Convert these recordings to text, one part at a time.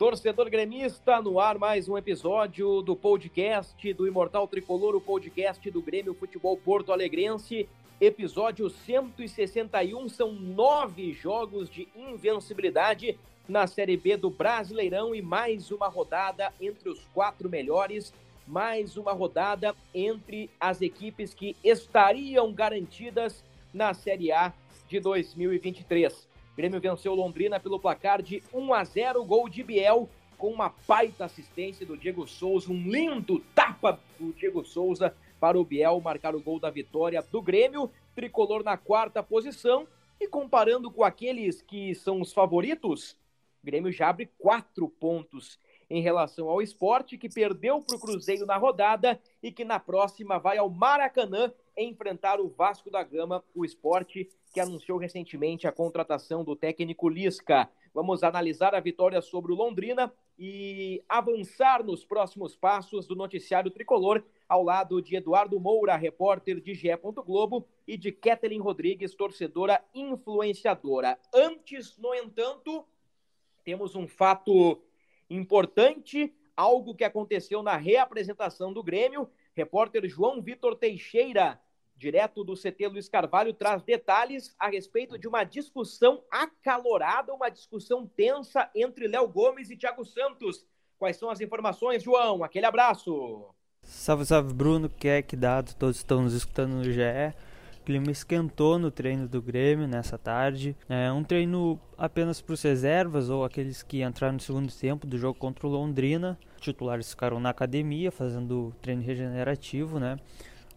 Torcedor gremista, no ar mais um episódio do podcast do Imortal Tricolor, o podcast do Grêmio Futebol Porto Alegrense. Episódio 161, são nove jogos de invencibilidade na Série B do Brasileirão e mais uma rodada entre os quatro melhores, mais uma rodada entre as equipes que estariam garantidas na Série A de 2023. Grêmio venceu Londrina pelo placar de 1 a 0, gol de Biel, com uma baita assistência do Diego Souza, um lindo tapa do Diego Souza para o Biel marcar o gol da vitória do Grêmio, tricolor na quarta posição. E comparando com aqueles que são os favoritos, o Grêmio já abre quatro pontos em relação ao esporte, que perdeu para o Cruzeiro na rodada e que na próxima vai ao Maracanã enfrentar o Vasco da Gama, o esporte que anunciou recentemente a contratação do técnico Lisca. Vamos analisar a vitória sobre o Londrina e avançar nos próximos passos do noticiário tricolor, ao lado de Eduardo Moura, repórter de GE. Globo, e de Kathleen Rodrigues, torcedora influenciadora. Antes, no entanto, temos um fato importante, algo que aconteceu na reapresentação do Grêmio. Repórter João Vitor Teixeira direto do CT Luiz Carvalho, traz detalhes a respeito de uma discussão acalorada, uma discussão tensa entre Léo Gomes e Thiago Santos. Quais são as informações, João? Aquele abraço. Salve, salve, Bruno, que é que dado, todos estão nos escutando no GE. O clima esquentou no treino do Grêmio nessa tarde. É um treino apenas para os reservas ou aqueles que entraram no segundo tempo do jogo contra o Londrina. Titulares ficaram na academia fazendo treino regenerativo, né?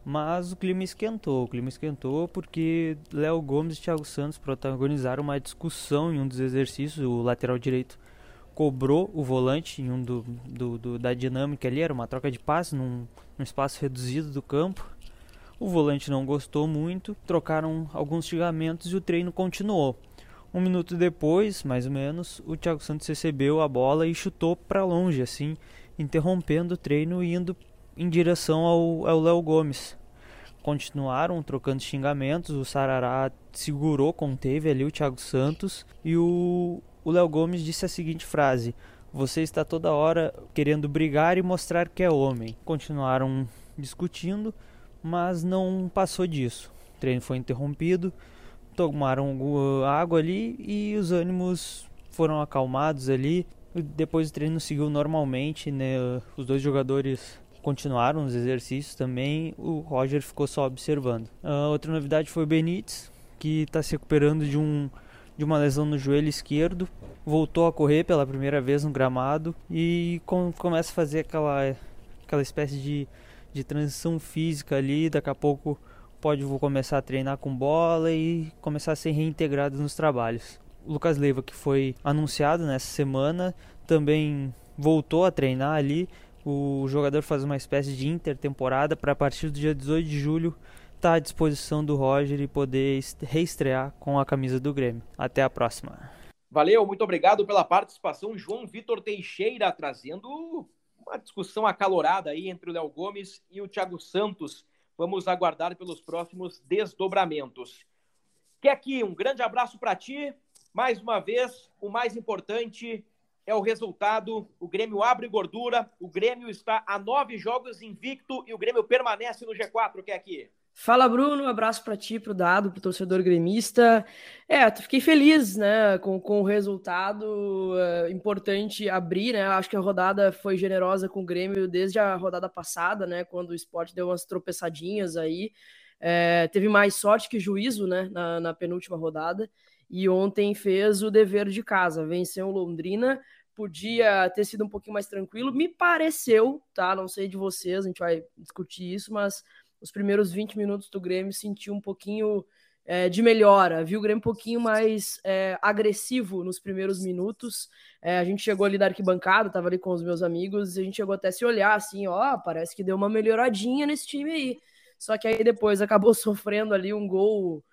Mas o clima esquentou. O clima esquentou porque Léo Gomes e Thiago Santos protagonizaram uma discussão em um dos exercícios. O lateral direito cobrou o volante em um do, do, do da dinâmica ali, era uma troca de passe num, num espaço reduzido do campo. O volante não gostou muito, trocaram alguns xingamentos e o treino continuou. Um minuto depois, mais ou menos, o Thiago Santos recebeu a bola e chutou para longe, assim, interrompendo o treino e indo em direção ao Léo Gomes. Continuaram trocando xingamentos, o Sarará segurou, conteve ali o Thiago Santos e o Léo Gomes disse a seguinte frase: Você está toda hora querendo brigar e mostrar que é homem. Continuaram discutindo, mas não passou disso. O treino foi interrompido, tomaram água ali e os ânimos foram acalmados ali. Depois o treino seguiu normalmente, né? Os dois jogadores continuaram os exercícios também, o Roger ficou só observando. Uh, outra novidade foi o Benítez, que está se recuperando de, um, de uma lesão no joelho esquerdo, voltou a correr pela primeira vez no gramado e com, começa a fazer aquela, aquela espécie de, de transição física ali, daqui a pouco pode começar a treinar com bola e começar a ser reintegrado nos trabalhos. O Lucas Leiva, que foi anunciado nessa semana, também voltou a treinar ali, o jogador faz uma espécie de intertemporada para a partir do dia 18 de julho estar tá à disposição do Roger e poder reestrear com a camisa do Grêmio. Até a próxima. Valeu, muito obrigado pela participação, João Vitor Teixeira, trazendo uma discussão acalorada aí entre o Léo Gomes e o Thiago Santos. Vamos aguardar pelos próximos desdobramentos. Que aqui, um grande abraço para ti. Mais uma vez, o mais importante, é o resultado. O Grêmio abre gordura, o Grêmio está a nove jogos invicto e o Grêmio permanece no G4, que é aqui. Fala, Bruno. Um abraço para ti, para o Dado, para o torcedor gremista. É, fiquei feliz né, com, com o resultado. É, importante abrir, né? Acho que a rodada foi generosa com o Grêmio desde a rodada passada, né? Quando o esporte deu umas tropeçadinhas aí. É, teve mais sorte que juízo né, na, na penúltima rodada e ontem fez o dever de casa, venceu Londrina, podia ter sido um pouquinho mais tranquilo, me pareceu, tá? Não sei de vocês, a gente vai discutir isso, mas os primeiros 20 minutos do Grêmio senti um pouquinho é, de melhora. Vi o Grêmio um pouquinho mais é, agressivo nos primeiros minutos. É, a gente chegou ali da arquibancada, tava ali com os meus amigos, e a gente chegou até a se olhar assim, ó, parece que deu uma melhoradinha nesse time aí. Só que aí depois acabou sofrendo ali um gol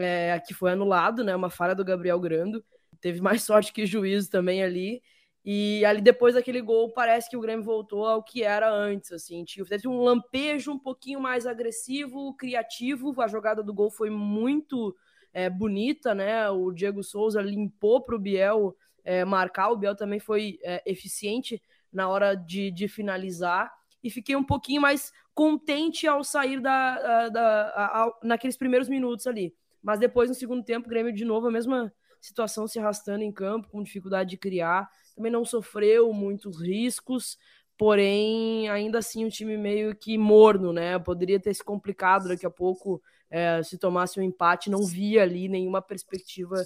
é, que foi anulado, né? Uma falha do Gabriel Grando. Teve mais sorte que juízo também ali. E ali depois daquele gol, parece que o Grêmio voltou ao que era antes, assim, teve um lampejo um pouquinho mais agressivo, criativo, a jogada do gol foi muito é, bonita, né, o Diego Souza limpou para o Biel é, marcar, o Biel também foi é, eficiente na hora de, de, finalizar, e fiquei um pouquinho mais contente ao sair da, da, da naqueles primeiros minutos ali, mas depois no segundo tempo, o Grêmio de novo a mesma situação se arrastando em campo, com dificuldade de criar, também não sofreu muitos riscos, porém, ainda assim, o time meio que morno, né? Poderia ter se complicado daqui a pouco é, se tomasse um empate, não via ali nenhuma perspectiva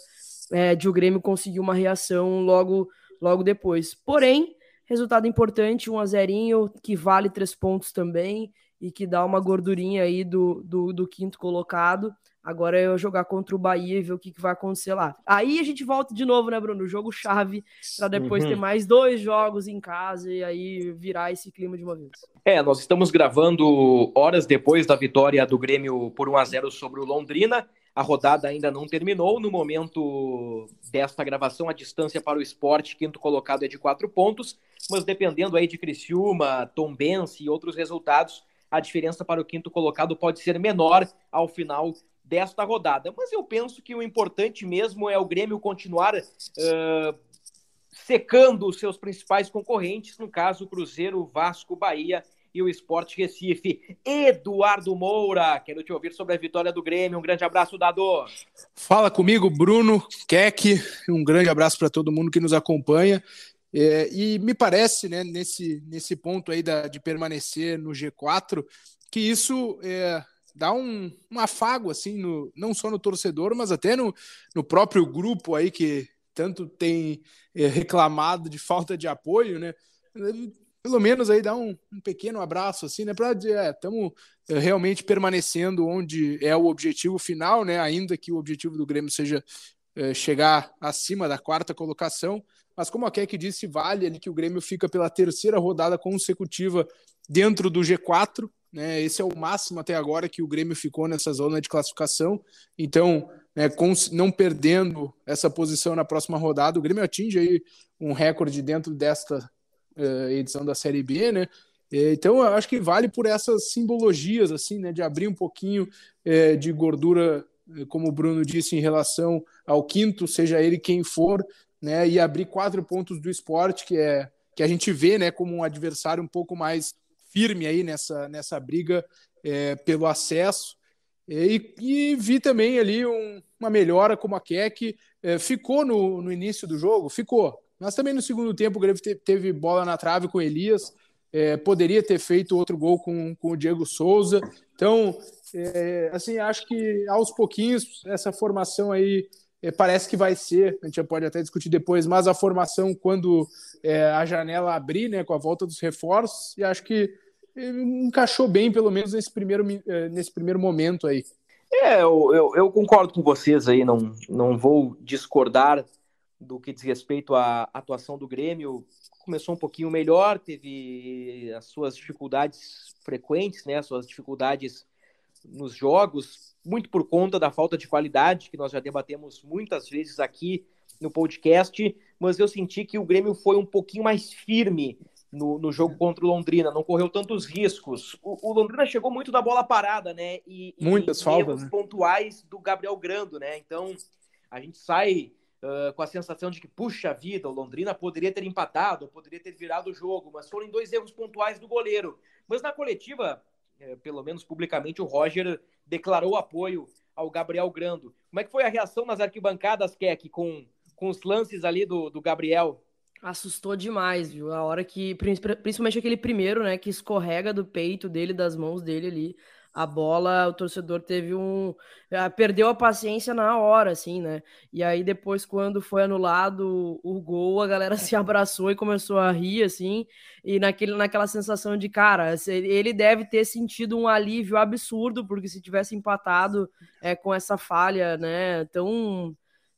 é, de o Grêmio conseguir uma reação logo, logo depois. Porém, resultado importante, 1 a 0 que vale três pontos também e que dá uma gordurinha aí do, do, do quinto colocado. Agora é eu jogar contra o Bahia e ver o que, que, vai acontecer lá. Aí a gente volta de novo, né, Bruno? Jogo chave, para depois uhum. ter mais dois jogos em casa e aí virar esse clima de uma vez. É, nós estamos gravando horas depois da vitória do Grêmio por 1 a 0 sobre o Londrina. A rodada ainda não terminou. No momento desta gravação, a distância para o esporte, quinto colocado, é de quatro pontos. Mas dependendo aí de Criciúma, Tombense e outros resultados, a diferença para o quinto colocado pode ser menor ao final desta rodada. Mas eu penso que o importante mesmo é o Grêmio continuar uh, secando os seus principais concorrentes, no caso, Cruzeiro, Vasco, Bahia e o Esporte Recife. Eduardo Moura, quero te ouvir sobre a vitória do Grêmio. Um grande abraço, Dado. Fala comigo, Bruno Keck. Um grande abraço para todo mundo que nos acompanha. É, e me parece, né, nesse, nesse ponto aí da, de permanecer no G4, que isso é, dá um, um afago, assim, no, não só no torcedor, mas até no, no próprio grupo aí que tanto tem é, reclamado de falta de apoio, né? Pelo menos aí dá um, um pequeno abraço, assim, né? Para estamos é, realmente permanecendo onde é o objetivo final, né? Ainda que o objetivo do Grêmio seja é, chegar acima da quarta colocação, mas como a Keck disse, vale ali que o Grêmio fica pela terceira rodada consecutiva dentro do G4, né? Esse é o máximo até agora que o Grêmio ficou nessa zona de classificação. Então, né, não perdendo essa posição na próxima rodada, o Grêmio atinge aí um recorde dentro desta uh, edição da Série B, né? Então, eu acho que vale por essas simbologias, assim, né, de abrir um pouquinho é, de gordura, como o Bruno disse, em relação ao quinto, seja ele quem for, né, e abrir quatro pontos do esporte, que é que a gente vê, né, como um adversário um pouco mais firme aí nessa, nessa briga é, pelo acesso. E, e, vi também ali um, uma melhora como a Keck é, ficou no, no início do jogo, ficou. Mas também no segundo tempo o Grêmio teve bola na trave com o Elias, é, poderia ter feito outro gol com, com o Diego Souza. Então, é, assim, acho que aos pouquinhos essa formação aí é, parece que vai ser, a gente já pode até discutir depois, mas a formação quando é, a janela abrir, né, com a volta dos reforços, e acho que encaixou bem, pelo menos nesse primeiro, eh, nesse primeiro momento aí. É, eu, eu, eu, concordo com vocês aí, não, não vou discordar do que diz respeito à atuação do Grêmio. Começou um pouquinho melhor, teve as suas dificuldades frequentes, né, as suas dificuldades nos jogos, muito por conta da falta de qualidade, que nós já debatemos muitas vezes aqui no podcast, mas eu senti que o Grêmio foi um pouquinho mais firme no, no jogo contra o Londrina, não correu tantos riscos. O, o Londrina chegou muito da bola parada, né? E, Muitas e, faltas. Né? pontuais do Gabriel Grando, né? Então a gente sai uh, com a sensação de que, puxa vida, o Londrina poderia ter empatado, poderia ter virado o jogo, mas foram dois erros pontuais do goleiro. Mas na coletiva, uh, pelo menos publicamente, o Roger declarou apoio ao Gabriel Grando. Como é que foi a reação nas arquibancadas, Keck, com, com os lances ali do, do Gabriel? Assustou demais, viu? A hora que, principalmente aquele primeiro, né, que escorrega do peito dele, das mãos dele ali. a bola, o torcedor teve um. Eh, perdeu a paciência na hora, assim, né? E aí, depois, quando foi anulado o gol, a galera se abraçou e começou a rir, assim, e naquele, naquela sensação de, cara, ele deve ter sentido um alívio absurdo, porque se tivesse empatado é, com essa falha, né, tão,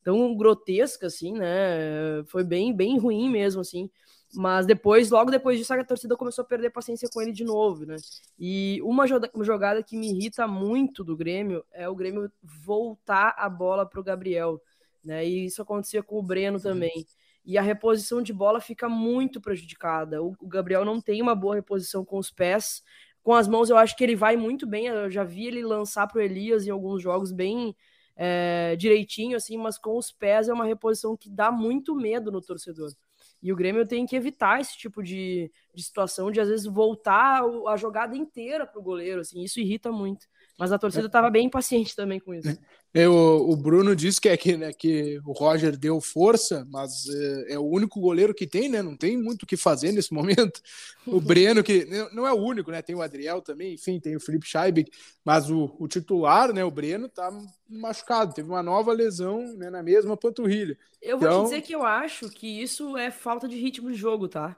tão grotesca, assim, né? Foi bem, bem ruim mesmo, assim. Mas depois, logo depois disso, a torcida começou a perder paciência com ele de novo, né? E uma jogada que me irrita muito do Grêmio é o Grêmio voltar a bola para o Gabriel, né? E isso acontecia com o Breno também. E a reposição de bola fica muito prejudicada. O, Gabriel não tem uma boa reposição com os pés. Com as mãos, eu acho que ele vai muito bem. Eu já vi ele lançar para o Elias em alguns jogos bem é, direitinho, assim, mas com os pés é uma reposição que dá muito medo no torcedor. E o Grêmio tem que evitar esse tipo de, de situação, de às vezes voltar a jogada inteira para o goleiro. Assim, isso irrita muito. Mas a torcida estava bem impaciente também com isso. É, o, Bruno disse que é que, né, que o Roger deu força, mas é, é, o único goleiro que tem, né? Não tem muito o que fazer nesse momento. O Breno, que não é o único, né? Tem o Adriel também, enfim, tem o Felipe Scheibig, mas o, o titular, né? O Breno tá machucado, teve uma nova lesão né, na mesma panturrilha. Eu vou te então dizer que eu acho que isso é falta de ritmo de jogo, tá?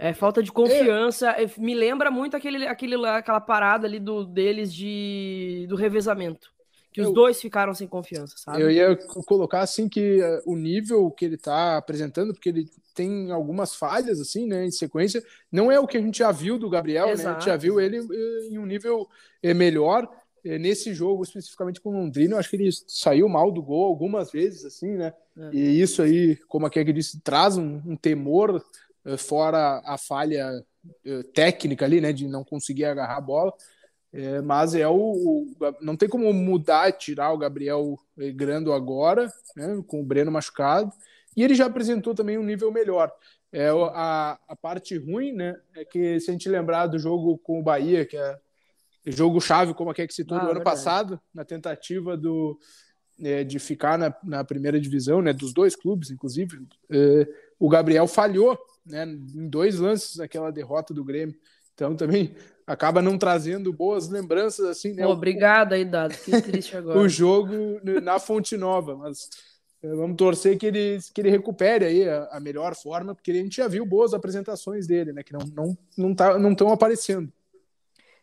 É falta de confiança. É. Me lembra muito aquele, aquele, aquela parada ali do, deles de, do revezamento. Que os eu, dois ficaram sem confiança, sabe? Eu ia colocar assim que uh, o nível que ele tá apresentando, porque ele tem algumas falhas, assim, né, em sequência, não é o que a gente já viu do Gabriel, Exato. né? A gente já viu ele uh, em um nível uh, melhor. Nesse jogo, especificamente com o Londrina, eu acho que ele saiu mal do gol algumas vezes, assim, né? É. E isso aí, como a Keg disse, traz um, um temor fora a falha técnica ali, né, de não conseguir agarrar a bola. É, mas é o, o, não tem como mudar, tirar o Gabriel Grando agora, né, com o Breno machucado. E ele já apresentou também um nível melhor. É a, a parte ruim, né, é que se a gente lembrar do jogo com o Bahia, que é jogo chave, como a que citou ah, do ano verdade. passado, na tentativa do é, de ficar na, na primeira divisão, né, dos dois clubes, inclusive, é, o Gabriel falhou né, em dois lances aquela derrota do Grêmio. Então também acaba não trazendo boas lembranças assim, né? Obrigado aí, Dado. Que triste agora. o jogo na Fonte Nova, mas é, vamos torcer que ele, que ele recupere aí a, a, melhor forma, porque a gente já viu boas apresentações dele, né? Que não não não tá, não estão aparecendo.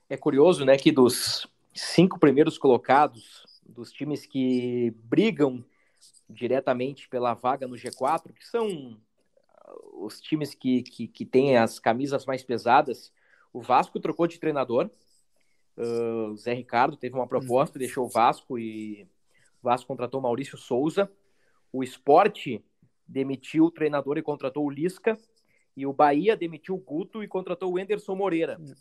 É curioso, né, que dos cinco primeiros colocados dos times que brigam diretamente pela vaga no G4, que são os times que, que, que têm as camisas mais pesadas, o Vasco trocou de treinador. Uh, o Zé Ricardo teve uma proposta, uhum. deixou o Vasco e o Vasco contratou Maurício Souza. O Esporte demitiu o treinador e contratou o Lisca. E o Bahia demitiu o Guto e contratou o Enderson Moreira. Uhum.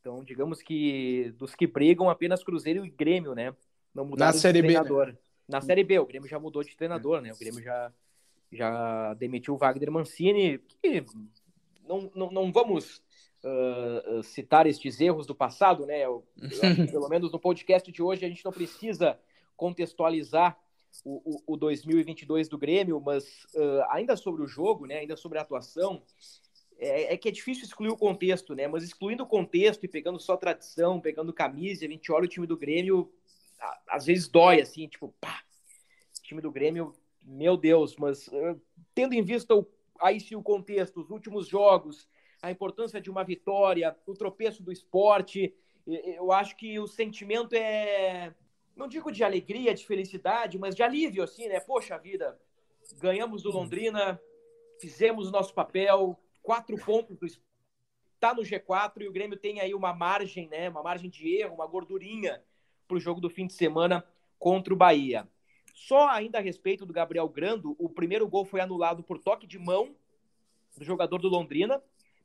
Então, digamos que dos que brigam, apenas Cruzeiro e Grêmio, né? Não mudaram Na série treinador. B, né? Na Série B, o Grêmio já mudou de treinador, né? O Grêmio já, já demitiu o Wagner Mancini, que não, não, não vamos uh, citar estes erros do passado, né? Eu, eu pelo menos no podcast de hoje a gente não precisa contextualizar o, o, o 2022 do Grêmio, mas uh, ainda sobre o jogo, né? Ainda sobre a atuação, é, é, que é difícil excluir o contexto, né? Mas excluindo o contexto e pegando só tradição, pegando camisa, a gente olha o time do Grêmio, às vezes dói, assim, tipo, pá, o time do Grêmio meu Deus, mas uh, tendo em vista o, aí sim o contexto, os últimos jogos, a importância de uma vitória, o tropeço do esporte, eu acho que o sentimento é, não digo de alegria, de felicidade, mas de alívio, assim, né? Poxa vida, ganhamos do Londrina, fizemos o nosso papel, quatro pontos do tá no G4 e o Grêmio tem aí uma margem, né? Uma margem de erro, uma gordurinha para o jogo do fim de semana contra o Bahia. Só ainda a respeito do Gabriel Grando, o primeiro gol foi anulado por toque de mão do jogador do Londrina.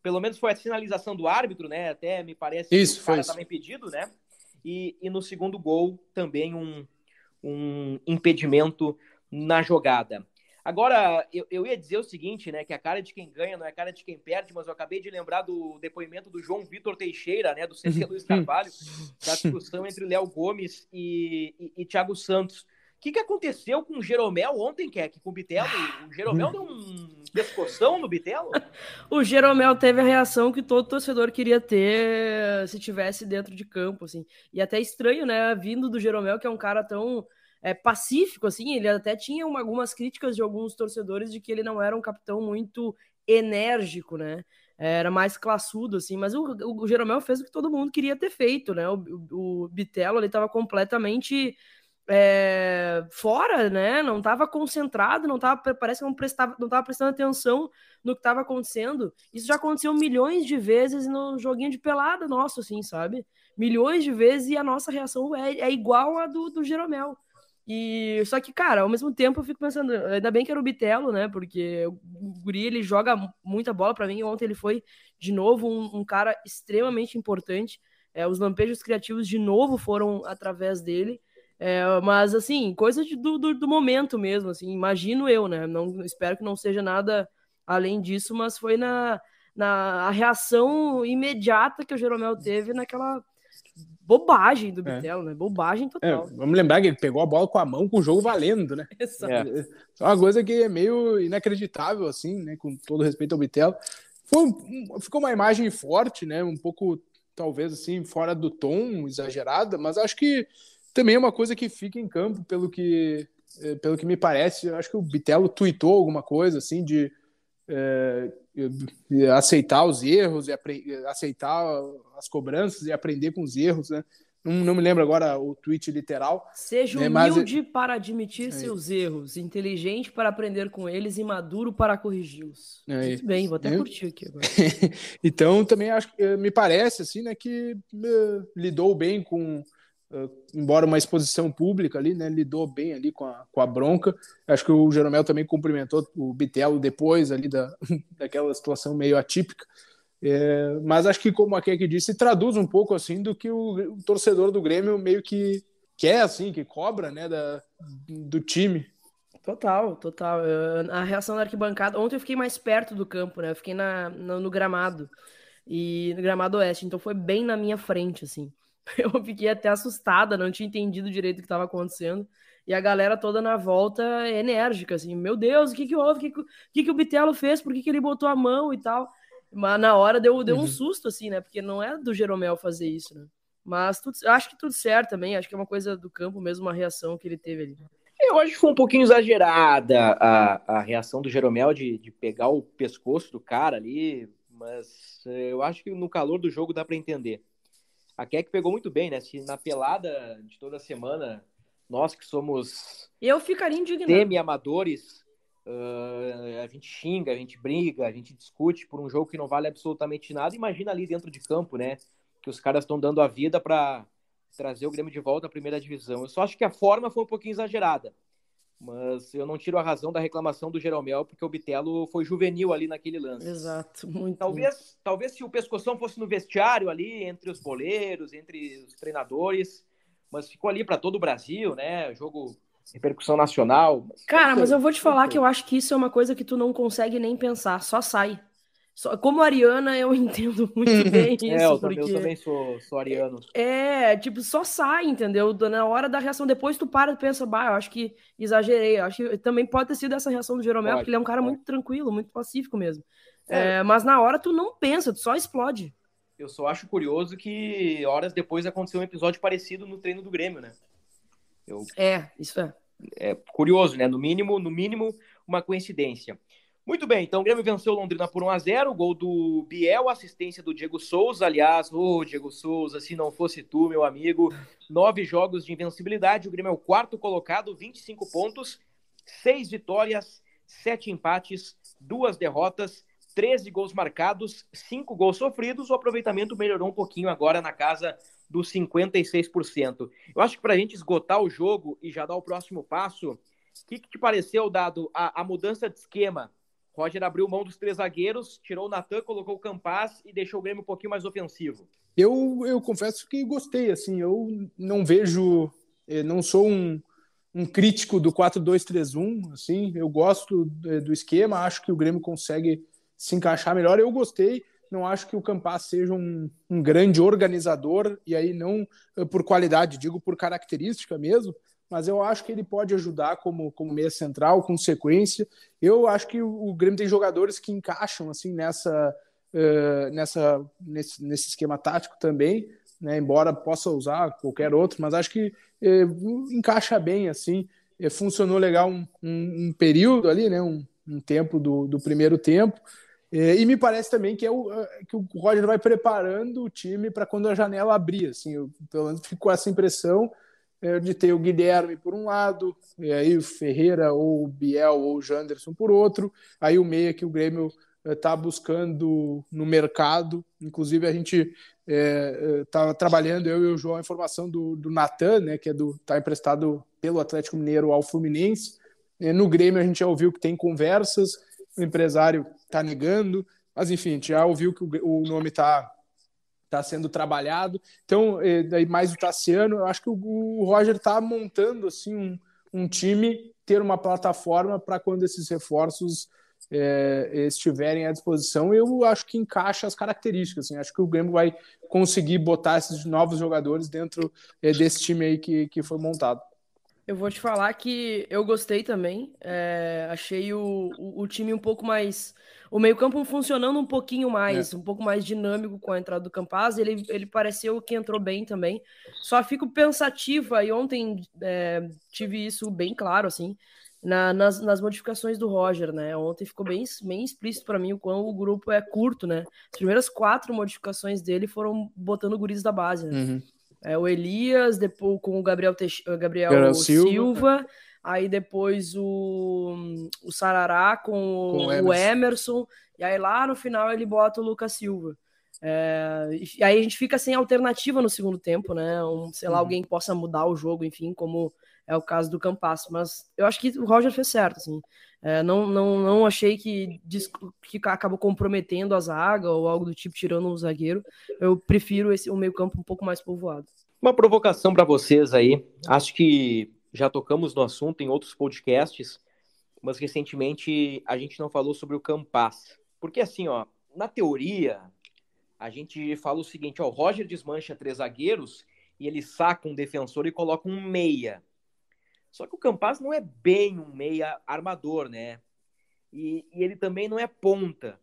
Pelo menos foi a sinalização do árbitro, né? Até me parece isso, que o cara estava impedido, né? E, e no segundo gol também um, um impedimento na jogada. Agora, eu, eu, ia dizer o seguinte, né? Que a cara de quem ganha não é a cara de quem perde, mas eu acabei de lembrar do depoimento do João Vitor Teixeira, né? Do CC Luiz Carvalho, da discussão entre Léo Gomes e, e, e Thiago Santos O que, que aconteceu com o Jeromel ontem, que é que com o Bitelo? O Jeromel deu um pescoção no Bitelo? o Jeromel teve a reação que todo torcedor queria ter se tivesse dentro de campo, assim. E até estranho, né, vindo do Jeromel, que é um cara tão é, pacífico, assim, ele até tinha uma, algumas críticas de alguns torcedores de que ele não era um capitão muito enérgico, né? Era mais classudo, assim, mas o, o Jeromel fez o que todo mundo queria ter feito, né? O, o, o Bitelo ele estava completamente é, fora, né? Não estava concentrado, não tava, parece que não prestava, não estava prestando atenção no que estava acontecendo. Isso já aconteceu milhões de vezes no joguinho de pelada nosso, assim, sabe? Milhões de vezes e a nossa reação é, é igual a do, do Jeromel. E só que, cara, ao mesmo tempo eu fico pensando, ainda bem que era o Bitelo, né? Porque o Guri ele joga muita bola para mim. Ontem ele foi de novo um, um cara extremamente importante. É, os lampejos criativos de novo foram através dele. É, mas assim, coisa de, do, do, do, momento mesmo, assim, imagino eu, né? Não espero que não seja nada além disso, mas foi na, na a reação imediata que o Jeromel teve naquela bobagem do Bitelo, é. né? Bobagem total. É, vamos lembrar que ele pegou a bola com a mão com o jogo valendo, né? Exato. É. é uma coisa que é meio inacreditável, assim, né? Com todo respeito ao Bitelo. Foi, ficou uma imagem forte, né? Um pouco, talvez, assim, fora do tom, exagerada, mas acho que também é uma coisa que fica em campo, pelo que, é, pelo que me parece. Acho que o Bitelo tweetou alguma coisa assim de é, aceitar os erros e aceitar as cobranças e aprender com os erros, né? Não, não, me lembro agora o tweet literal. Seja né, humilde mas... para admitir é seus erros, inteligente para aprender com eles e maduro para corrigi-los. É Muito bem, vou até é. curtir aqui agora. então, também acho que me parece assim, né, que uh, lidou bem com embora uma exposição pública ali, né, lidou bem ali com a, com a bronca. Acho que o Jeromel também cumprimentou o Bitelo depois ali da, daquela situação meio atípica. É, mas acho que, como a Keke disse, traduz um pouco assim do que o, o, torcedor do Grêmio meio que quer, assim, que cobra, né, da, do time. Total, total. a reação da arquibancada. Ontem eu fiquei mais perto do campo, né? Eu fiquei na, no, no gramado e no gramado oeste, então foi bem na minha frente, assim. eu fiquei até assustada, não tinha entendido direito o que estava acontecendo. E a galera toda na volta enérgica, assim, meu Deus, o que que houve? O que que, que, que o Bitelo fez? Por que, que ele botou a mão e tal? Mas na hora deu, deu um uhum. susto, assim, né? Porque não é do Jeromel fazer isso, né? Mas tudo, acho que tudo certo também, acho que é uma coisa do campo mesmo, uma reação que ele teve ali. Eu acho que foi um pouquinho exagerada a, a reação do Jeromel de, de pegar o pescoço do cara ali, mas eh, eu acho que no calor do jogo dá para entender a Keck pegou muito bem, né? Se na pelada de toda semana, nós que somos. Eu ficaria indignado. Semi-amadores, uh, a gente xinga, a gente briga, a gente discute por um jogo que não vale absolutamente nada. Imagina ali dentro de campo, né? Que os caras estão dando a vida para trazer o Grêmio de volta à primeira divisão. Eu só acho que a forma foi um pouquinho exagerada. Mas eu não tiro a razão da reclamação do Jeromel, porque o Bitelo foi juvenil ali naquele lance. Exato, muito. Talvez, talvez se o pescoção fosse no vestiário ali, entre os boleiros, entre os treinadores, mas ficou ali para todo o Brasil, né? Jogo repercussão nacional. Cara, mas eu vou te falar que eu acho que isso é uma coisa que tu não consegue nem pensar, só sai. Só, como Ariana, eu entendo muito bem isso. é, eu, porque... eu também sou, sou ariano. É, tipo, só sai, entendeu? Na hora da reação, depois tu para e pensa, bah, eu acho que exagerei. Eu acho que também pode ter sido essa reação do Jeromel, pode, porque ele é um cara pode. muito tranquilo, muito pacífico mesmo. É. É, mas na hora tu não pensa, tu só explode. Eu só acho curioso que horas depois aconteceu um episódio parecido no treino do Grêmio, né? Eu... É, isso é. É curioso, né? No mínimo, no mínimo, uma coincidência. Muito bem, então o Grêmio venceu Londrina por 1 a 0 gol do Biel, assistência do Diego Souza. Aliás, ô oh, Diego Souza, se não fosse tu, meu amigo, nove jogos de invencibilidade. O Grêmio é o quarto colocado, 25 pontos, seis vitórias, sete empates, duas derrotas, 13 gols marcados, cinco gols sofridos. O aproveitamento melhorou um pouquinho agora na casa dos 56%. Eu acho que para a gente esgotar o jogo e já dar o próximo passo, o que, que te pareceu, dado a, a mudança de esquema? Roger abriu mão dos três zagueiros, tirou o Natan, colocou o Campas e deixou o Grêmio um pouquinho mais ofensivo. Eu, eu confesso que gostei, assim, eu não vejo, eh, não sou um, um crítico do 4-2-3-1, assim, eu gosto do esquema, acho que o Grêmio consegue se encaixar melhor, eu gostei, não acho que o Campas seja um, um grande organizador, e aí não eh, por qualidade, digo por característica mesmo, mas eu acho que ele pode ajudar como, como meia central, com sequência. Eu acho que o, Grêmio tem jogadores que encaixam assim nessa, uh, nessa nesse, nesse esquema tático também, né? embora possa usar qualquer outro, mas acho que uh, encaixa bem assim. Uh, funcionou legal um, um, um, período ali, né? um, um tempo do, do primeiro tempo. E me parece também que, é o, que o Roger vai preparando o time para quando a janela abrir. Assim, eu, pelo menos ficou essa impressão é, de ter o Guilherme por um lado, e aí o Ferreira ou o Biel ou o Janderson por outro, aí o meia que o Grêmio está é, buscando no mercado. Inclusive, a gente estava é, é trabalhando, eu e o João, a informação do, do Natan, né, que é do está emprestado pelo Atlético Mineiro ao Fluminense. no Grêmio, a gente já ouviu que tem conversas, o empresário está negando, mas enfim, já ouviu que o, o nome está está sendo trabalhado. Então, daí mais o Tassiano, eu acho que o, o Roger está montando assim um, um, time, ter uma plataforma para quando esses reforços é, estiverem à disposição. Eu acho que encaixa as características. Assim, acho que o Grêmio vai conseguir botar esses novos jogadores dentro é, desse time aí que, que foi montado. Eu vou te falar que eu gostei também. É, achei o, o, o, time um pouco mais. O meio-campo funcionando um pouquinho mais, é. um pouco mais dinâmico com a entrada do Campaz. Ele, ele pareceu que entrou bem também. Só fico pensativa, e ontem é, tive isso bem claro, assim, na, nas, nas modificações do Roger, né? Ontem ficou bem, bem explícito para mim o quão o grupo é curto, né? As primeiras quatro modificações dele foram botando guris da base, né? Uhum. É, o Elias, depois com o Gabriel, Teix... Gabriel Silva, Silva aí depois o, o Sarará com, com o, Emerson. o, Emerson. e aí lá no final ele bota o Lucas Silva. É, e aí a gente fica sem alternativa no segundo tempo, né? Um, sei lá, uhum. alguém que possa mudar o jogo, enfim, como é o caso do Campas. Mas eu acho que o Roger fez certo, assim. É, não, não, não achei que, que acabou comprometendo a zaga ou algo do tipo, tirando um zagueiro. Eu prefiro esse, o meio-campo um pouco mais povoado. Uma provocação para vocês aí. Acho que já tocamos no assunto em outros podcasts, mas recentemente a gente não falou sobre o Campas. Porque assim, ó, na teoria, a gente fala o seguinte, ó, o Roger desmancha três zagueiros e ele saca um defensor e coloca um meia. Só que o Campas não é bem um meia armador, né? E, e ele também não é ponta.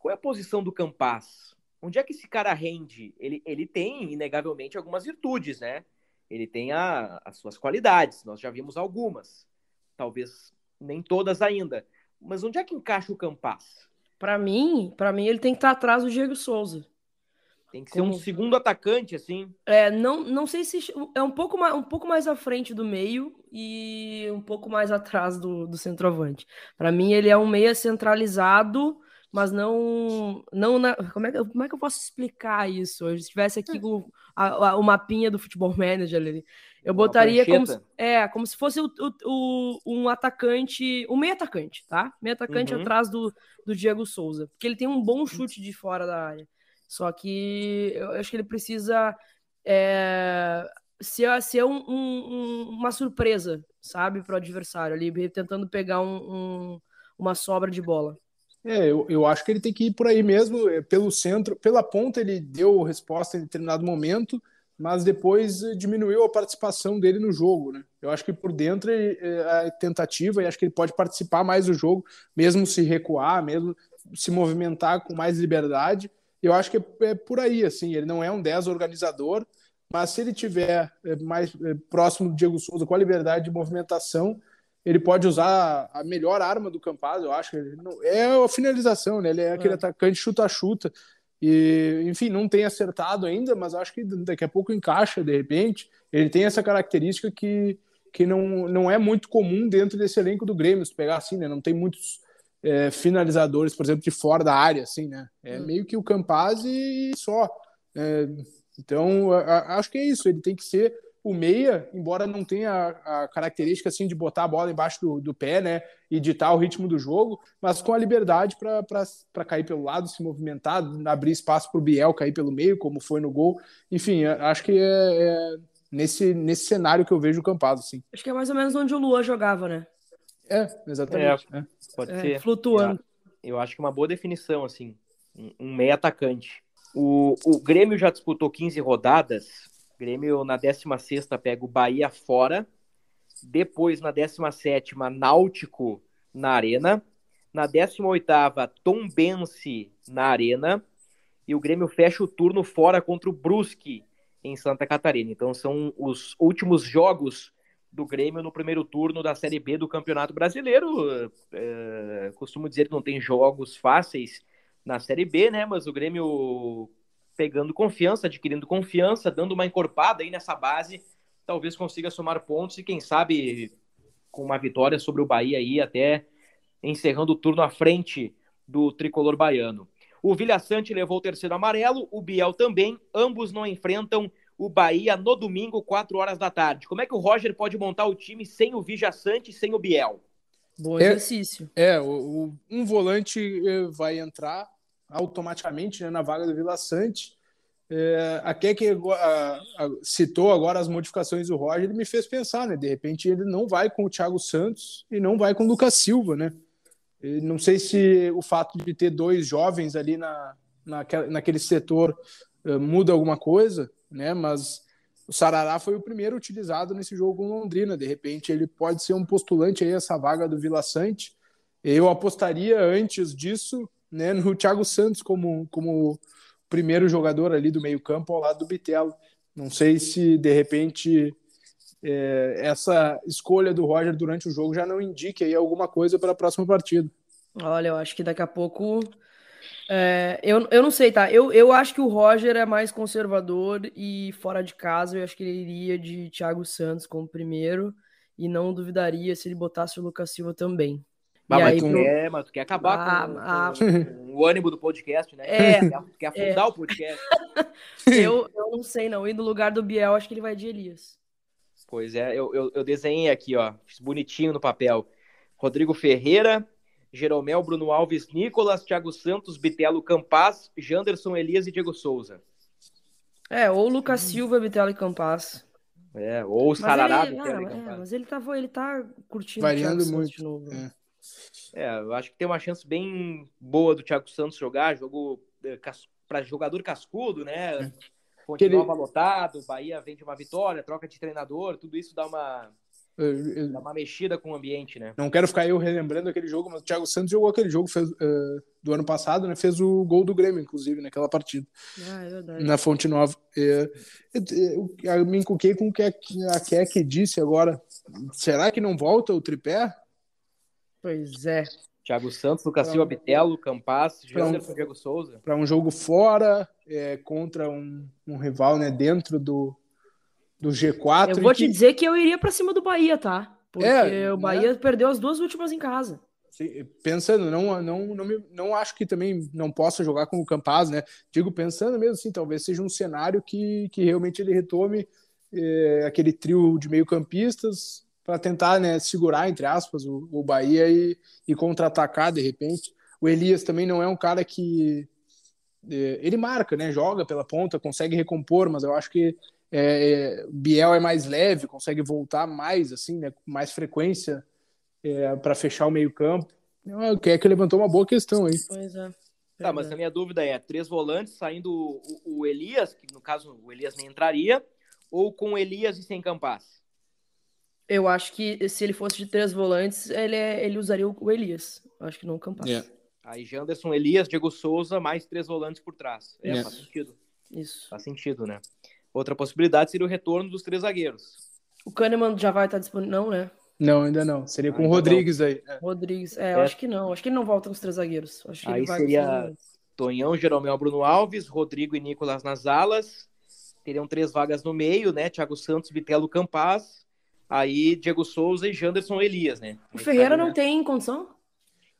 Qual é a posição do Campas? Onde é que esse cara rende? Ele, ele tem, inegavelmente, algumas virtudes, né? Ele tem a, as suas qualidades, nós já vimos algumas. Talvez nem todas ainda. Mas onde é que encaixa o Campas? Para mim, para mim ele tem que estar atrás do Diego Souza. Tem que Como... ser um segundo atacante, assim. É, não, não sei se é um pouco mais, um pouco mais à frente do meio e um pouco mais atrás do, do centroavante. Para mim, ele é um meia centralizado, mas não. não na, como, é que, como é que eu posso explicar isso? Se estivesse aqui com a, a, o mapinha do futebol manager ali. Eu botaria como se, é, como se fosse o, o, o, um atacante, um meio atacante, tá? Meio atacante uhum. atrás do, do Diego Souza. Porque ele tem um bom chute de fora da área. Só que eu acho que ele precisa é, ser, ser um, um, uma surpresa, sabe, para o adversário ali, tentando pegar um, uma sobra de bola. É, eu, eu acho que ele tem que ir por aí mesmo, é, pelo centro, pela ponta ele deu resposta em determinado momento, mas depois eh, diminuiu a participação dele no jogo, né? Eu acho que por dentro a tentativa e acho que ele pode participar mais do jogo, mesmo se recuar, mesmo se movimentar com mais liberdade. Eu acho que é, é por aí, assim, ele não é um 10 organizador, mas se ele tiver é, mais próximo do Diego Souza com a liberdade de movimentação, ele pode usar a melhor arma do Campaz, eu acho. é a finalização, né? Ele é aquele é. atacante chuta-chuta. E, enfim, não tem acertado ainda, mas acho que daqui a pouco encaixa de repente. Ele tem essa característica que, que não, não é muito comum dentro desse elenco do Grêmio, se pegar assim, né? Não tem muitos é, finalizadores, por exemplo, de fora da área, assim, né? É hum. meio que o Campaz e só. É, então, acho que é isso. Ele tem que ser o meia, embora não tenha a, característica assim de botar a bola embaixo do, do pé, né, e ditar o ritmo do jogo, mas com a liberdade para cair pelo lado, se movimentar, abrir espaço para o Biel cair pelo meio, como foi no gol. Enfim, acho que é, é, nesse, nesse cenário que eu vejo o Campado, assim. Acho que é mais ou menos onde o Luan jogava, né? É, exatamente. É, é. Pode é, ser. Flutuando. Eu, acho que uma boa definição, assim, um, meio atacante. O, o Grêmio já disputou 15 rodadas Grêmio na 16 pega o Bahia fora Depois, na 17, Náutico na Arena. Na 18, Tombense na Arena. E o Grêmio fecha o turno fora contra o Brusque em Santa Catarina. Então, são os últimos jogos do Grêmio no primeiro turno da Série B do Campeonato Brasileiro. É, costumo dizer que não tem jogos fáceis na Série B, né? Mas o Grêmio pegando confiança, adquirindo confiança, dando uma encorpada aí nessa base, talvez consiga somar pontos e quem sabe com uma vitória sobre o Bahia aí até encerrando o turno à frente do tricolor baiano. O Vilha Sante levou o terceiro amarelo, o Biel também, ambos não enfrentam o Bahia no domingo, 4 horas da tarde. Como é que o Roger pode montar o time sem o Vilha Sante e sem o Biel? Bom exercício. É, é o, o, um volante eh, vai entrar automaticamente né, na vaga do Vila Sante. É, a Keck citou agora as modificações do Roger, ele me fez pensar, né? De repente ele não vai com o Thiago Santos e não vai com o Lucas Silva, né? E não sei se o fato de ter dois jovens ali na, naquele, naquele setor uh, muda alguma coisa, né? Mas o Sarará foi o primeiro utilizado nesse jogo com Londrina. De repente ele pode ser um postulante aí essa vaga do Vila Sante. Eu apostaria antes disso, né, no Thiago Santos como como primeiro jogador ali do meio-campo ao lado do Bitelo. Não sei se de repente é, essa escolha do Roger durante o jogo já não indique aí alguma coisa para a próxima partida. Olha, eu acho que daqui a pouco. É, eu, eu não sei, tá? Eu, eu acho que o Roger é mais conservador e fora de casa eu acho que ele iria de Thiago Santos como primeiro e não duvidaria se ele botasse o Lucas Silva também. Bah, mas, aí, tu pro... quer, mas tu quer acabar ah, com, ah, com, o ânimo do podcast, né? É, tu quer afundar é. o podcast. eu, eu não sei, não. E no lugar do Biel, acho que ele vai de Elias. Pois é, eu, eu, eu desenhei aqui, ó. Fiz bonitinho no papel. Rodrigo Ferreira, Jeromel, Bruno Alves, Nicolas, Thiago Santos, Bitelo, Campaz, Janderson, Elias e Diego Souza. É, ou Lucas Silva, Bitelo e Campaz. É, ou o Sarará, ele, Bitelo ah, e Campaz. É, mas ele tá, ele tá curtindo Variando o muito. de novo. É. É, eu acho que tem uma chance bem boa do Thiago Santos jogar, jogo é, para jogador cascudo, né? É. Continua ele... lotado, Bahia vem de uma vitória, troca de treinador, tudo isso dá uma, eu, dá uma mexida com o ambiente, né? Não quero ficar eu relembrando aquele jogo, mas o Thiago Santos jogou aquele jogo fez, uh, do ano passado, né? Fez o gol do Grêmio, inclusive, naquela partida. Ah, é verdade. Na Fonte Nova. É, eu, eu, me encuquei com o que a, a Keck disse agora. Será que não volta o tripé? Pois é. Thiago Santos, Lucas Silva, Bitelo, Campas, Janderson, um, Diego Souza. Para um jogo fora, é, contra um, um, rival né, dentro do, do G4. Eu vou te que... dizer que eu iria para cima do Bahia, tá? Porque é, o Bahia né? perdeu as duas últimas em casa. Sim, pensando, não, não, não, me, não acho que também não possa jogar com o Campaz, né? Digo, pensando mesmo assim, talvez seja um cenário que, que realmente ele retome é, aquele trio de meio-campistas, para tentar né, segurar, entre aspas, o, o Bahia e, e contra-atacar de repente. O Elias também não é um cara que. É, ele marca, né? Joga pela ponta, consegue recompor, mas eu acho que é, é, Biel é mais leve, consegue voltar mais, assim, né? Com mais frequência é, para fechar o meio-campo. O que é que levantou uma boa questão aí. Pois é. Tá, mas a minha dúvida é: três volantes saindo o, o Elias, que no caso o Elias nem entraria, ou com Elias e sem Campas? Eu acho que se ele fosse de três volantes, ele, é, ele usaria o Elias. Acho que não o Campas. Yeah. Aí Janderson, Elias, Diego Souza, mais três volantes por trás. É, yeah. faz sentido. Isso. Faz sentido, né? Outra possibilidade seria o retorno dos três zagueiros. O Kahneman já vai estar disponível, não, né? Não, ainda não. Seria com o Rodrigues não. aí. É. Rodrigues, é, eu é. acho que não. Acho que ele não volta com os três zagueiros. Acho aí seria Tonhão, Jeromel, Bruno Alves, Rodrigo e Nicolas nas alas. Teriam três vagas no meio, né? Thiago Santos, Vitelo Campaz Aí Diego Souza e Janderson Elias, né? O Ferreira não tem condição?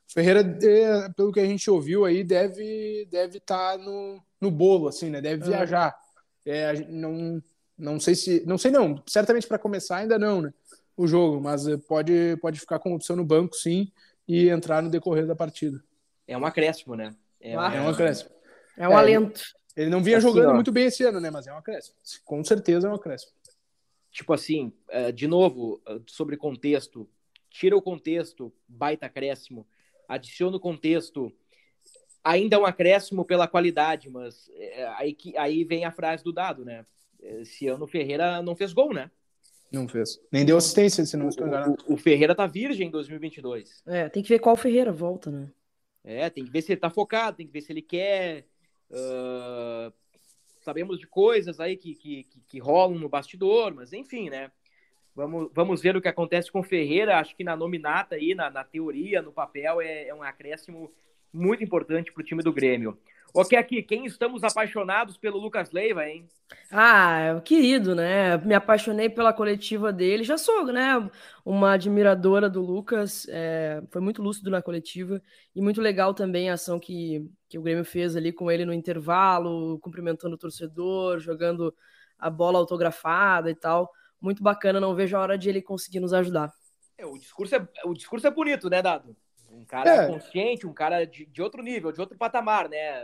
Ferreira, é, pelo que a gente ouviu aí, deve deve estar tá no, no bolo, assim, né? Deve ah. viajar. É, não, não sei se. Não sei não. Certamente para começar ainda não, né? O jogo, mas pode, pode ficar com opção no banco, sim, e entrar no decorrer da partida. É um acréscimo, né? É, ah, é um acréscimo. É um é, alento. Ele não vinha assim, jogando ó. muito bem esse ano, né? Mas é um acréscimo. Com certeza é um acréscimo tipo assim, eh, de novo, eh, sobre contexto, tira o contexto, baita acréscimo, adiciona o contexto, ainda é um acréscimo pela qualidade, mas eh, aí, aí vem a frase do dado, né? Esse ano o Ferreira não fez gol, né? Não fez. Nem deu assistência, se não estou enganado. O, o Ferreira tá virgem em 2022. É, tem que ver qual Ferreira volta, né? É, tem que ver se ele tá focado, tem que ver se ele quer. Uh, sabemos de coisas aí que, que, que, que, rolam no bastidor, mas enfim, né? Vamos, vamos ver o que acontece com o Ferreira. Acho que na nominata aí, na, na teoria, no papel, é, é um acréscimo muito importante para o time do Grêmio. Ok, aqui, quem estamos apaixonados pelo Lucas Leiva, hein? Ah, é querido, né? Me apaixonei pela coletiva dele. Já sou, né? Uma admiradora do Lucas. É, foi muito lúcido na coletiva e muito legal também a ação que, que o Grêmio fez ali com ele no intervalo, cumprimentando o torcedor, jogando a bola autografada e tal. Muito bacana, não vejo a hora de ele conseguir nos ajudar. É, o, discurso é, o discurso é bonito, né, Dado? Um cara é. consciente, um cara de, de outro nível, de outro patamar, né?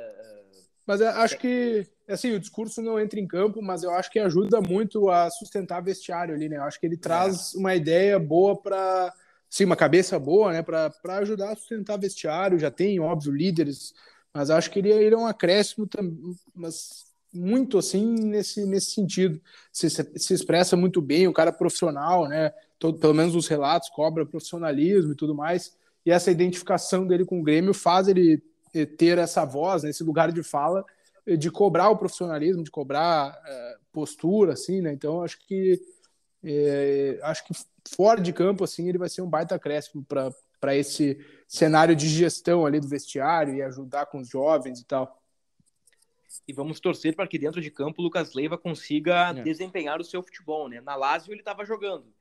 Mas acho que, assim, o discurso não entra em campo, mas eu acho que ajuda muito a sustentar vestiário ali, né? Eu acho que ele traz é. uma ideia boa para, sim, uma cabeça boa, né? Para ajudar a sustentar vestiário. Já tem, óbvio, líderes, mas acho que ele, ele é um acréscimo, mas muito assim nesse, nesse sentido. Se, se expressa muito bem, o cara é profissional, né? Todo, pelo menos os relatos cobra profissionalismo e tudo mais e essa identificação dele com o Grêmio faz ele eh, ter essa voz, nesse lugar de fala, eh, de cobrar o profissionalismo, de cobrar é, postura, assim, né? Então acho que é, acho que fora de campo, assim, ele vai ser um baita acréscimo para esse cenário de gestão ali do vestiário e ajudar com os jovens e tal. E vamos torcer para que dentro de campo o Lucas Leiva consiga é. desempenhar o seu futebol, né? Na Lazio ele estava jogando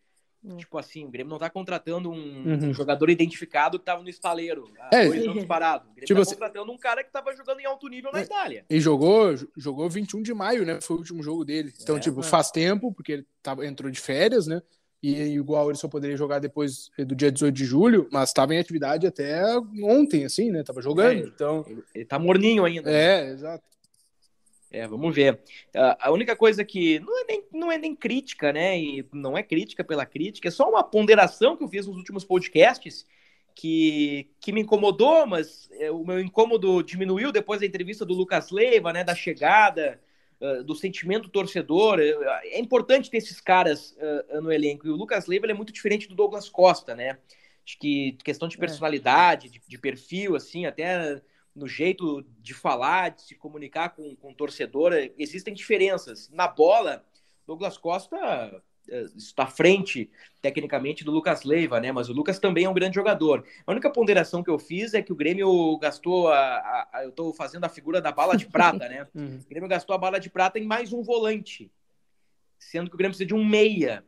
Hum. Tipo assim, o Grêmio não tá contratando um, uhum. um jogador identificado que tava no estaleiro há é, dois anos parado. O Grêmio tipo tá assim, contratando um cara que tava jogando em alto nível na é, Itália. E jogou, jogou 21 de maio, né? Foi o último jogo dele. Então, é, tipo, é. faz tempo, porque ele tava, entrou de férias, né? E igual ele só poderia jogar depois do dia 18 de julho, mas estava em atividade até ontem, assim, né? Tava jogando. É, então... Ele, ele tá morninho ainda. É, né? exato. É, vamos ver. a única coisa que não é, nem, não é nem crítica, né? E não é crítica pela crítica, é só uma ponderação que eu fiz nos últimos podcasts que, que me incomodou, mas é, o meu incômodo diminuiu depois da entrevista do Lucas Leiva, né? Da chegada, uh, do sentimento torcedor. É, é importante ter esses caras no elenco. E o Lucas Leiva é muito diferente do Douglas Costa, né? Acho que questão de é. personalidade, é. de, de perfil, assim, até no jeito de falar, de se comunicar com, com o torcedor, existem diferenças. Na bola, Douglas Costa eh, está à frente, tecnicamente, do Lucas Leiva, né? Mas o Lucas também é um grande jogador. A única ponderação que eu fiz é que o Grêmio gastou a. a, a eu estou fazendo a figura da bala de prata, né? Uhum. O Grêmio gastou a bala de prata em mais um volante. Sendo que o Grêmio precisa de um meia.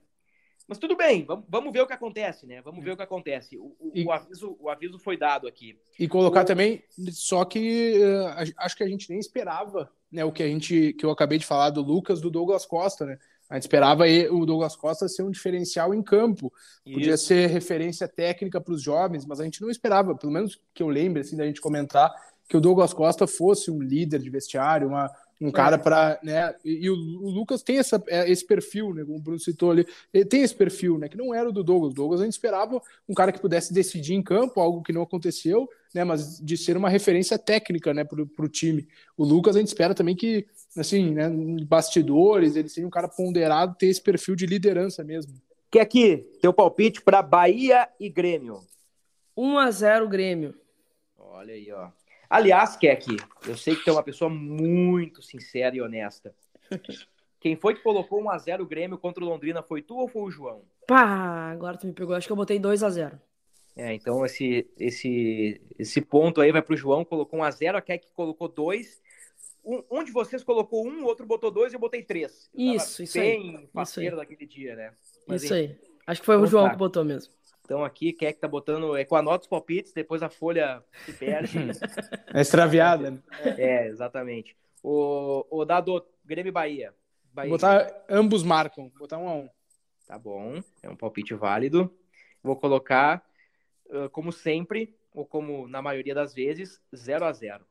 Mas tudo bem, vamos, vamos ver o que acontece, né? Vamos ver o que acontece. O, o, e, o aviso, o aviso foi dado aqui. E colocar o... também, só que uh, acho que a gente nem esperava, né? O que a gente que eu acabei de falar do Lucas, do Douglas Costa, né? A gente esperava o Douglas Costa ser um diferencial em campo. Isso. Podia ser referência técnica para os jovens, mas a gente não esperava, pelo menos que eu lembre assim, da gente comentar, que o Douglas Costa fosse um líder de vestiário, uma, um cara para, né? E, e o, o, Lucas tem essa, é, esse perfil, né? Como o Bruno citou ali, ele tem esse perfil, né? Que não era o do Douglas. O Douglas a gente esperava um cara que pudesse decidir em campo, algo que não aconteceu, né? Mas de ser uma referência técnica, né? Para o time. O Lucas a gente espera também que, assim, né? Bastidores, ele seja um cara ponderado, ter esse perfil de liderança mesmo. Que aqui, teu palpite para Bahia e Grêmio? 1 a 0 Grêmio. Olha aí, ó. Aliás, Keck, eu sei que tu é uma pessoa muito sincera e honesta. Quem foi que colocou 1x0 o Grêmio contra o Londrina? Foi tu ou foi o João? Pá, agora tu me pegou. Acho que eu botei 2x0. É, então esse, esse, esse ponto aí vai pro João, colocou 1x0, a Keck colocou 2. Um, um, de vocês colocou um, o outro botou dois e eu botei três. Eu isso, isso bem aí. parceiro daquele dia, né? Mas, isso aí. Acho que foi o João tá. que botou mesmo. Então aqui, quem é que tá botando, é com anota os palpites, depois a folha se perde. é extraviada. Né? É, exatamente. O, o dado Grêmio Bahia. Bahia. Botar, ambos marcam, botar um a um. Tá bom, é um palpite válido. Vou colocar, como sempre, ou como na maioria das vezes, 0 a 0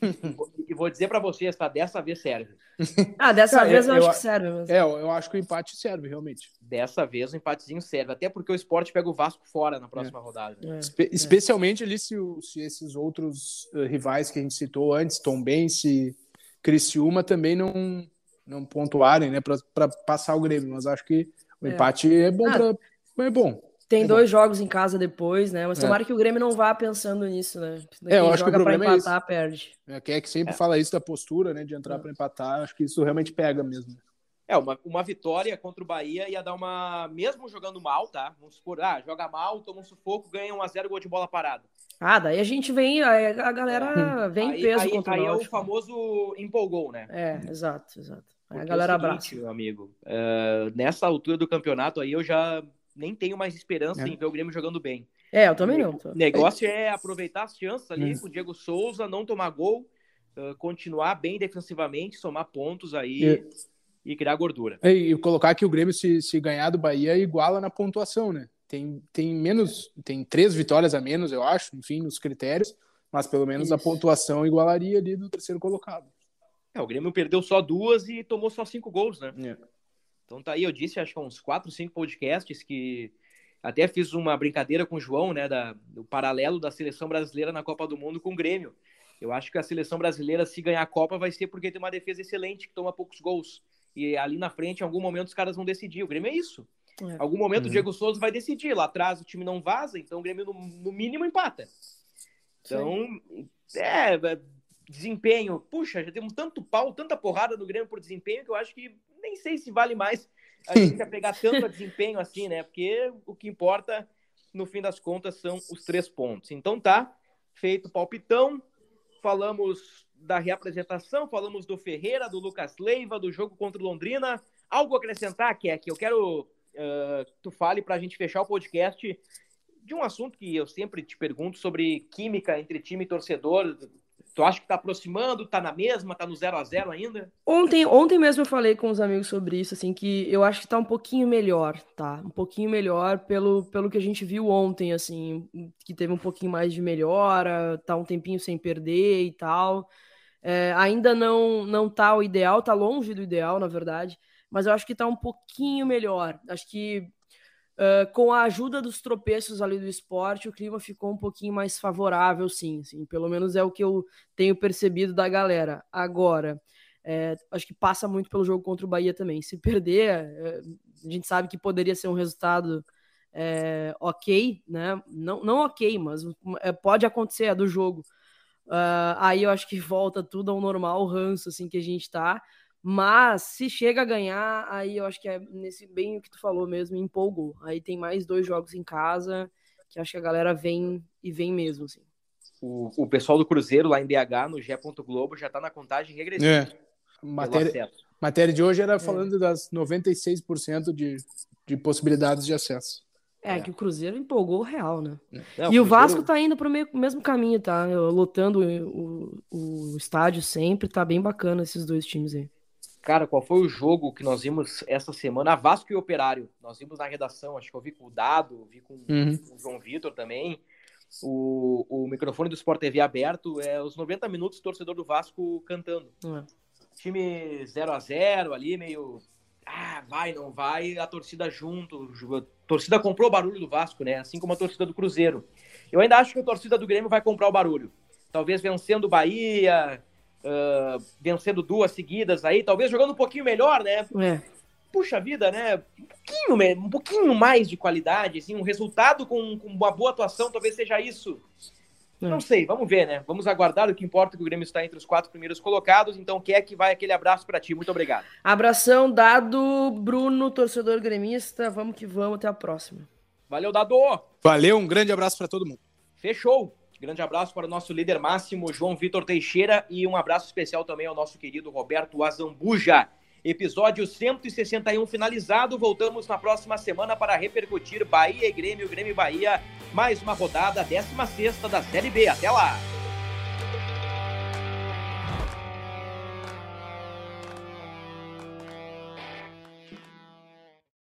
e vou dizer para vocês, tá? Dessa vez serve. Ah, dessa Cara, vez eu, eu, acho que serve. Mesmo. É, eu acho que o empate serve, realmente. Dessa vez o empatezinho serve. Até porque o esporte pega o Vasco fora na próxima é. rodada. É. Espe especialmente ali se, se esses outros uh, rivais que a gente citou antes, Tom Bense, Criciúma, também não, não pontuarem, né? Para passar o Grêmio. Mas acho que O empate é, é bom ah, pra... é bom. Tem é dois jogos em casa depois, né? Mas é. tomara que o Grêmio não vá pensando nisso, né? é, eu acho que o problema empatar, é perde. É, quem é que sempre é. fala isso da postura, né? De entrar é. para empatar, acho que isso realmente pega mesmo. É, uma, uma vitória contra o Bahia ia dar uma. Mesmo jogando mal, tá? Vamos supor, ah, joga mal, toma um sufoco, ganha 1x0 gol de bola parada. Ah, daí a gente vem, a, galera vem aí, peso aí, contra aí o Aí é o famoso empolgou, né? É, exato, exato. Aí a galera é seguinte, abraça. Meu amigo, uh, nessa altura do campeonato aí eu já nem tenho mais esperança é. em ver o Grêmio jogando bem. É, eu também não. O negócio é aproveitar as chances ali hum. com o Diego Souza, não tomar gol, uh, continuar bem defensivamente, somar pontos aí. E criar gordura. É, e colocar que o Grêmio, se, se ganhar do Bahia, iguala na pontuação, né? Tem, tem menos, tem três vitórias a menos, eu acho, enfim, nos critérios, mas pelo menos Isso. a pontuação igualaria ali do terceiro colocado. É, o Grêmio perdeu só duas e tomou só cinco gols, né? É. Então tá aí, eu disse, acho que uns quatro, cinco podcasts que até fiz uma brincadeira com o João, né, da, do paralelo da seleção brasileira na Copa do Mundo com o Grêmio. Eu acho que a seleção brasileira, se ganhar a Copa, vai ser porque tem uma defesa excelente, que toma poucos gols. E ali na frente, em algum momento, os caras vão decidir. O Grêmio é isso. É. Em algum momento, uhum. o Diego Souza vai decidir. Lá atrás, o time não vaza, então o Grêmio, no, no mínimo, empata. Então, é, é, desempenho. Puxa, já temos tanto pau, tanta porrada no Grêmio por desempenho que eu acho que nem sei se vale mais a gente pegar tanto desempenho assim, né? Porque o que importa, no fim das contas, são os três pontos. Então tá, feito o palpitão. Falamos da reapresentação, falamos do Ferreira, do Lucas Leiva, do jogo contra o Londrina. Algo a acrescentar, que eu quero uh, que tu fale para a gente fechar o podcast de um assunto que eu sempre te pergunto sobre química entre time e torcedor. Tu acha que tá aproximando, tá na mesma, tá no 0 a 0 ainda? Ontem, ontem mesmo eu falei com os amigos sobre isso, assim, que eu acho que tá um pouquinho melhor, tá? Um pouquinho melhor pelo, pelo que a gente viu ontem, assim, que teve um pouquinho mais de melhora, tá um tempinho sem perder e tal. É, ainda não não tá o ideal, tá longe do ideal, na verdade, mas eu acho que tá um pouquinho melhor. Acho que uh, com a ajuda dos tropeços ali do esporte, o clima ficou um pouquinho mais favorável, sim. Assim, pelo menos é o que eu tenho percebido da galera. Agora, é, acho que passa muito pelo jogo contra o Bahia também. Se perder, é, a gente sabe que poderia ser um resultado é, ok, né? Não, não ok, mas é, pode acontecer, é do jogo. Uh, aí eu acho que volta tudo ao normal, o ranço assim que a gente tá. Mas se chega a ganhar, aí eu acho que é nesse bem o que tu falou mesmo, empolgou. Aí tem mais dois jogos em casa, que acho que a galera vem e vem mesmo, assim. O, o pessoal do Cruzeiro lá em BH, no G. Globo, já tá na contagem regressiva. É. Matéria, matéria de hoje era é. falando é. das 96% de, de possibilidades de acesso. É, é, que o Cruzeiro empolgou o Real, né? É, e o, Cruzeiro... Vasco tá indo pro meio, mesmo caminho, tá? Lotando o, o, estádio sempre, tá bem bacana esses dois times aí. Cara, qual foi o jogo que nós vimos essa semana? A Vasco e Operário. Nós vimos na redação, acho que eu vi com o Dado, vi com, uhum. o João Vitor também. O, o microfone do Sport TV aberto, é os 90 minutos torcedor do Vasco cantando. Uhum. Time 0 a 0 ali, meio ah, vai, não vai, a torcida junto. A torcida comprou o barulho do Vasco, né? Assim como a torcida do Cruzeiro. Eu ainda acho que a torcida do Grêmio vai comprar o barulho. Talvez vencendo o Bahia, uh, vencendo duas seguidas aí, talvez jogando um pouquinho melhor, né? É. Puxa vida, né? Um pouquinho, um pouquinho mais de qualidade, assim, um resultado com, com uma boa atuação, talvez seja isso é. Não sei, vamos ver, né? Vamos aguardar. O que importa é que o Grêmio está entre os quatro primeiros colocados. Então, quer que vai aquele abraço para ti. Muito obrigado. Abração dado, Bruno, torcedor gremista. Vamos que vamos. Até a próxima. Valeu, Dado. Valeu, um grande abraço para todo mundo. Fechou. Grande abraço para o nosso líder máximo, João Vitor Teixeira. E um abraço especial também ao nosso querido Roberto Azambuja. Episódio 161 finalizado. Voltamos na próxima semana para repercutir Bahia e Grêmio, Grêmio e Bahia. Mais uma rodada, 16 da Série B. Até lá!